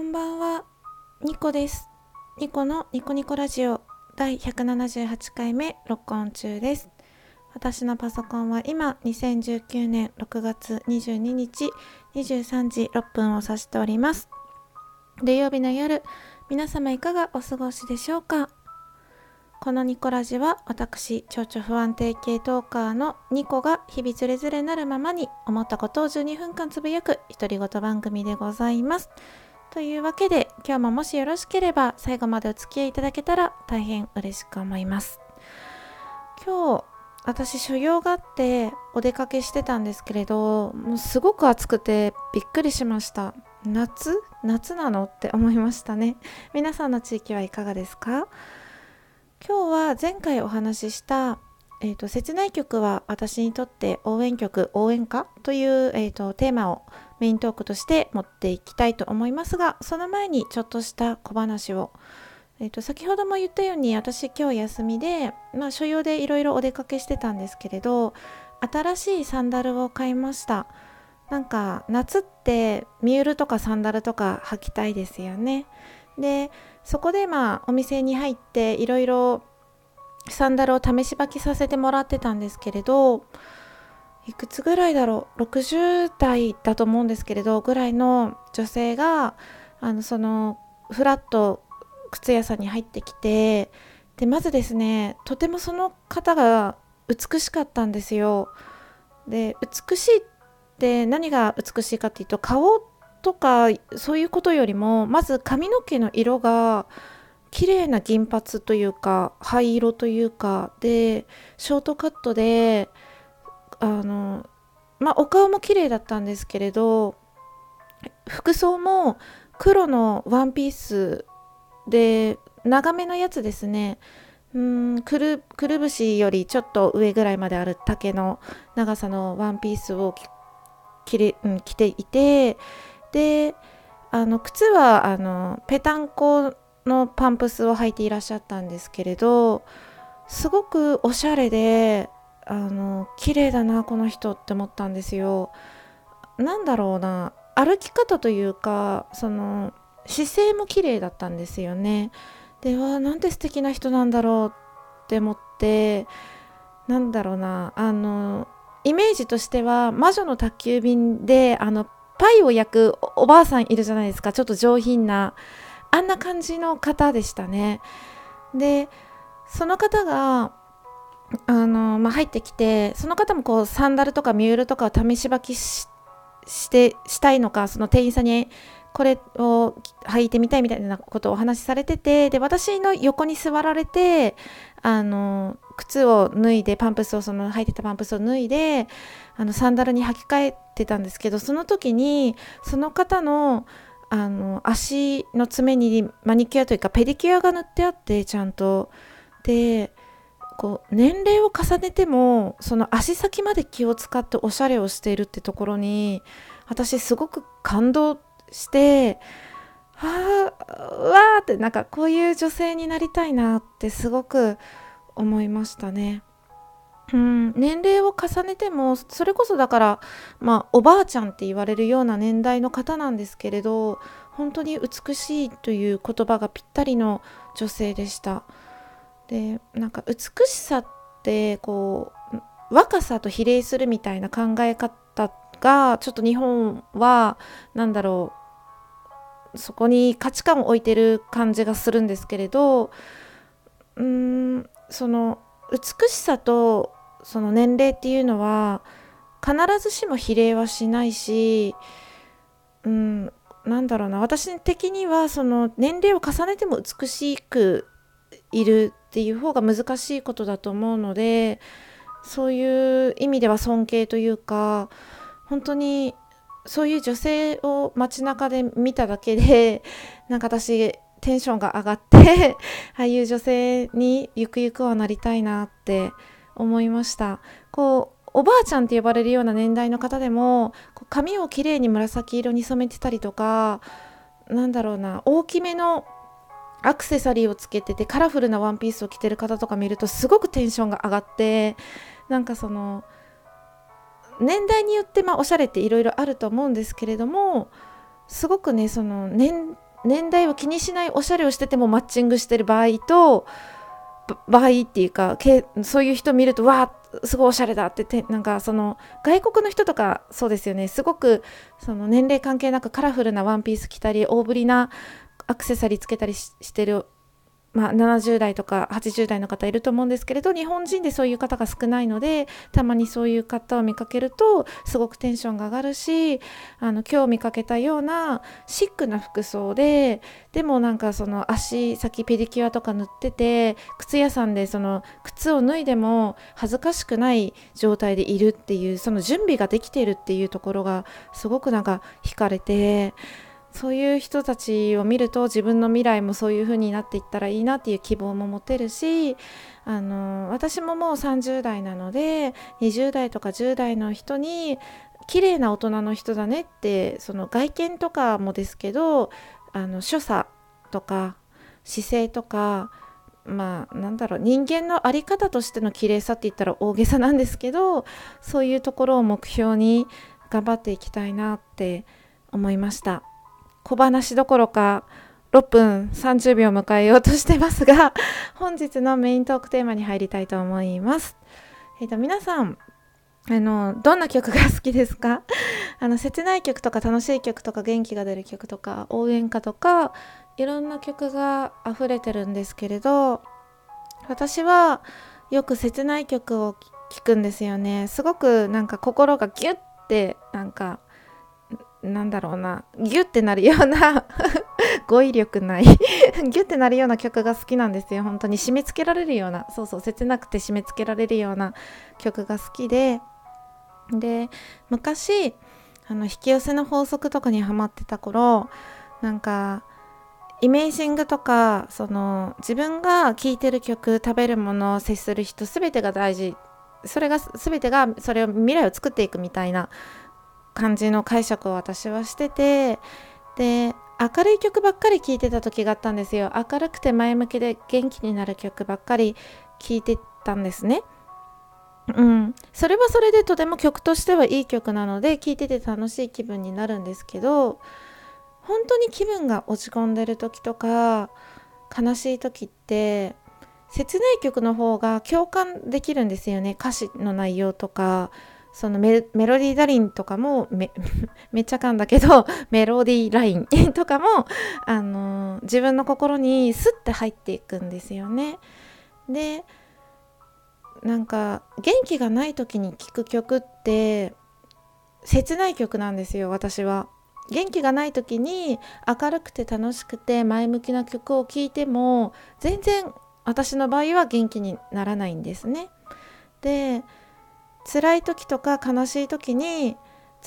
こんばんは、ニコです。ニコのニコニコラジオ第178回目録音中です。私のパソコンは今2019年6月22日23時6分を指しております。土曜日の夜、皆様いかがお過ごしでしょうか？このニコラジは私、情緒不安定系トーカーのニコが日々ズレズレなるままに思ったことを12分間つぶやく独り言番組でございます。というわけで今日ももしよろしければ最後までお付き合いいただけたら大変嬉しく思います。今日私所用があってお出かけしてたんですけれどもうすごく暑くてびっくりしました。夏？夏なのって思いましたね。皆さんの地域はいかがですか？今日は前回お話しした、えーと、切ない曲は私にとって応援曲応援歌という、えーと、テーマをメイントークとして持っていきたいと思いますがその前にちょっとした小話を、えーと、先ほども言ったように私今日休みで、まあ、所用でいろいろお出かけしてたんですけれど新しいサンダルを買いました。なんか夏ってミュールとかサンダルとか履きたいですよね。でそこでまあお店に入っていろいろサンダルを試し履きさせてもらってたんですけれどいくつぐらいだろう？60代だと思うんですけれどぐらいの女性があのそのフラット靴屋さんに入ってきてでまずですねとてもその方が美しかったんですよ。で美しいって何が美しいかっていうと顔とかそういうことよりもまず髪の毛の色が綺麗な銀髪というか灰色というかでショートカットであのまあお顔も綺麗だったんですけれど服装も黒のワンピースで長めのやつですね。うんくるくるぶしよりちょっと上ぐらいまである丈の長さのワンピースを着れ、うん、着ていてであの靴はあのペタンコのパンプスを履いていらっしゃったんですけれどすごくおしゃれであの綺麗だなこの人って思ったんですよ。なんだろうな歩き方というかその姿勢も綺麗だったんですよね。でわなんて素敵な人なんだろうって思ってなんだろうなあのイメージとしては魔女の宅急便であのパイを焼くおばあさんいるじゃないですかちょっと上品なあんな感じの方でしたねでその方があの、まあ、入ってきてその方もこうサンダルとかミュールとかを試し履きしてしたいのかその店員さんにこれを履いてみたいみたいなことをお話しされててで私の横に座られてあの靴を脱いでパンプスをその履いてたパンプスを脱いであのサンダルに履き替えてたんですけどその時にその方のあの足の爪にマニキュアというかペディキュアが塗ってあってちゃんと。でこう年齢を重ねてもその足先まで気を使っておしゃれをしているってところに私すごく感動してあーわーってなんかこういう女性になりたいなってすごく思いましたね。うん、年齢を重ねてもそれこそだからまあおばあちゃんって言われるような年代の方なんですけれど本当に美しいという言葉がぴったりの女性でしたでなんか美しさってこう若さと比例するみたいな考え方がちょっと日本は何だろうそこに価値観を置いてる感じがするんですけれどうーんその美しさとその年齢っていうのは必ずしも比例はしないし、うん、なんだろうな私的にはその年齢を重ねても美しくいるっていう方が難しいことだと思うのでそういう意味では尊敬というか本当にそういう女性を街中で見ただけで なんか私テンションが上がって ああいう女性にゆくゆくはなりたいなって思いました。こうおばあちゃんって呼ばれるような年代の方でも髪をきれいに紫色に染めてたりとかなんだろうな大きめのアクセサリーをつけててカラフルなワンピースを着てる方とか見るとすごくテンションが上がってなんかその年代によってまあおしゃれっていろいろあると思うんですけれどもすごくねその年年代を気にしないおしゃれをしててもマッチングしてる場合と場合っていうかけそういう人見るとわあすごいおしゃれだっててなんかその外国の人とかそうですよね。すごくその年齢関係なくカラフルなワンピース着たり大ぶりなアクセサリーつけたりしてるまあ、70代とか80代の方いると思うんですけれど日本人でそういう方が少ないのでたまにそういう方を見かけるとすごくテンションが上がるしあの今日見かけたようなシックな服装ででもなんかその足先ペディキュアとか塗ってて靴屋さんでその靴を脱いでも恥ずかしくない状態でいるっていうその準備ができているっていうところがすごくなんか惹かれて。そういう人たちを見ると自分の未来もそういう風になっていったらいいなっていう希望も持てるしあの私ももう30代なので20代とか10代の人に綺麗な大人の人だねってその外見とかもですけどあの所作とか姿勢とかまあなんだろう人間の在り方としての綺麗さって言ったら大げさなんですけどそういうところを目標に頑張っていきたいなって思いました。小話どころか6分30秒迎えようとしてますが 本日のメイントークテーマに入りたいと思います。えーと、皆さんあのどんな曲が好きですか？あの切ない曲とか楽しい曲とか元気が出る曲とか応援歌とかいろんな曲が溢れてるんですけれど私はよく切ない曲を聴くんですよねすごくなんか心がギュッてなんかなんだろうな。ギュッてなるような 語彙力ない。ギュッてなるような曲が好きなんですよ。本当に。締め付けられるような。そうそう。切なくて締め付けられるような曲が好きで。で昔あの引き寄せの法則とかにハマってた頃なんかイメージングとかその自分が聴いてる曲食べるもの接する人全てが大事。それが全てがそれを未来を作っていくみたいな感じの解釈を私はしててで明るい曲ばっかり聴いてた時があったんですよ。明るくて前向きで元気になる曲ばっかり聴いてたんですね。うん。それはそれでとても曲としてはいい曲なので聴いてて楽しい気分になるんですけど本当に気分が落ち込んでる時とか悲しい時って切ない曲の方が共感できるんですよね。歌詞の内容とか。そのメロディーラインとかもめめっちゃ噛んだけどメロディーラインとかも、あのー、自分の心にスッて入っていくんですよね。でなんか元気がない時に聴く曲って切ない曲なんですよ私は。元気がない時に明るくて楽しくて前向きな曲を聴いても全然私の場合は元気にならないんですね。で辛い時とか悲しい時に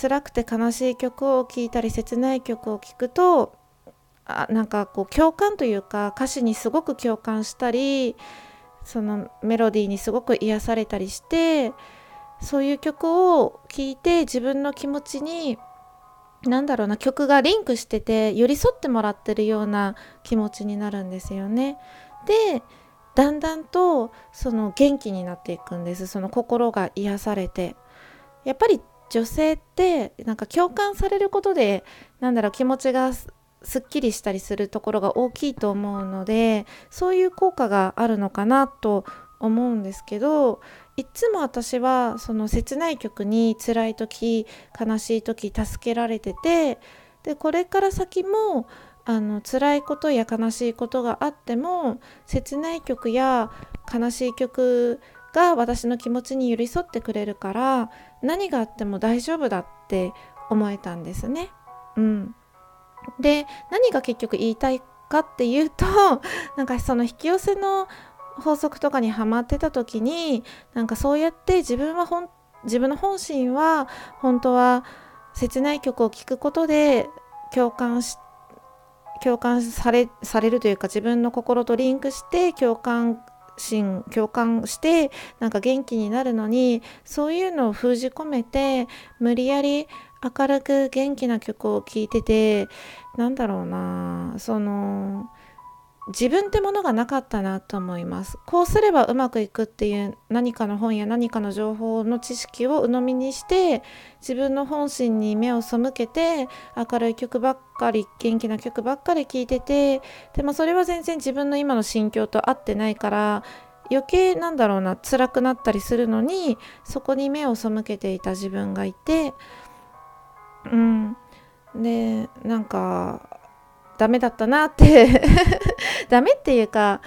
辛くて悲しい曲を聴いたり切ない曲を聴くとあなんかこう共感というか歌詞にすごく共感したりそのメロディーにすごく癒されたりしてそういう曲を聴いて自分の気持ちに何だろうな曲がリンクしてて寄り添ってもらってるような気持ちになるんですよね。でだんだんとその元気になっていくんです。その心が癒されて。やっぱり女性ってなんか共感されることでなんだろう気持ちがすっきりしたりするところが大きいと思うのでそういう効果があるのかなと思うんですけどいつも私はその切ない曲に辛い時悲しい時助けられててでこれから先もあの辛いことや悲しいことがあっても切ない曲や悲しい曲が私の気持ちに寄り添ってくれるから何があっても大丈夫だって思えたんですね。うん、で何が結局言いたいかっていうと なんかその引き寄せの法則とかにはまってた時になんかそうやって自分は本自分の本心は本当は切ない曲を聴くことで共感して共感されされるというか自分の心とリンクして共感心共感してなんか元気になるのにそういうのを封じ込めて無理やり明るく元気な曲を聴いててなんだろうなその自分ってものがなかったなと思います。こうすればうまくいくっていう何かの本や何かの情報の知識を鵜呑みにして自分の本心に目を背けて明るい曲ばっかり元気な曲ばっかり聴いててでもそれは全然自分の今の心境と合ってないから余計なんだろうな辛くなったりするのにそこに目を背けていた自分がいて。うん。でなんかダメだったなって。ダメっていうか、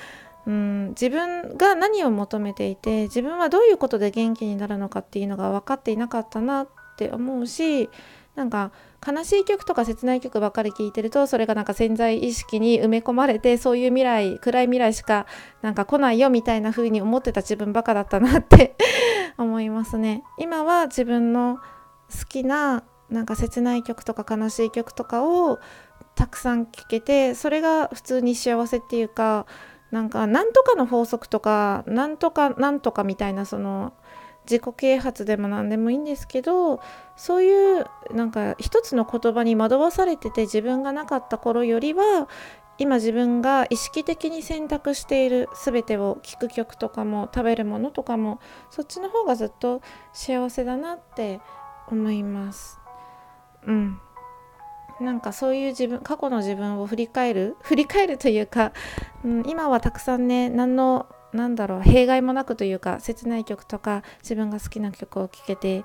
うん、自分が何を求めていて自分はどういうことで元気になるのかっていうのが分かっていなかったなって思うしなんか悲しい曲とか切ない曲ばっかり聴いてるとそれがなんか潜在意識に埋め込まれてそういう未来暗い未来しかなんか来ないよみたいな風に思ってた自分バカだったなって 思いますね。今は自分の好きななんか切ない曲とか悲しい曲とかをたくさん聞けてそれが普通に幸せっていうかなんかなんとかの法則とかなんとかなんとかみたいなその自己啓発でも何でもいいんですけどそういうなんか一つの言葉に惑わされてて自分がなかった頃よりは今自分が意識的に選択している全てを聴く曲とかも食べるものとかもそっちの方がずっと幸せだなって思います。うんなんかそういう自分過去の自分を振り返る振り返るというか、うん、今はたくさんね何のなんだろう弊害もなくというか切ない曲とか自分が好きな曲を聴けて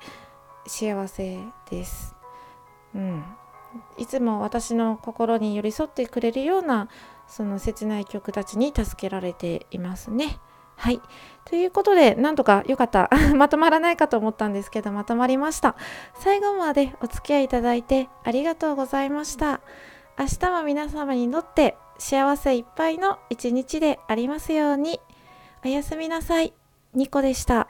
幸せです。うん、いつも私の心に寄り添ってくれるようなその切ない曲たちに助けられていますね。はい。ということで、なんとかよかった。まとまらないかと思ったんですけど、まとまりました。最後までお付き合いいただいてありがとうございました。明日も皆様にとって幸せいっぱいの一日でありますように。おやすみなさい。ニコでした。